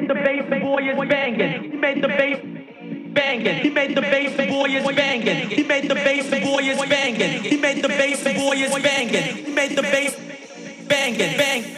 made the bass boy is banging. He made the bass banging. He made the bass boy is banging. He made the bass boy is banging. He made the bass boy is banging. He made the bass banging. Bang.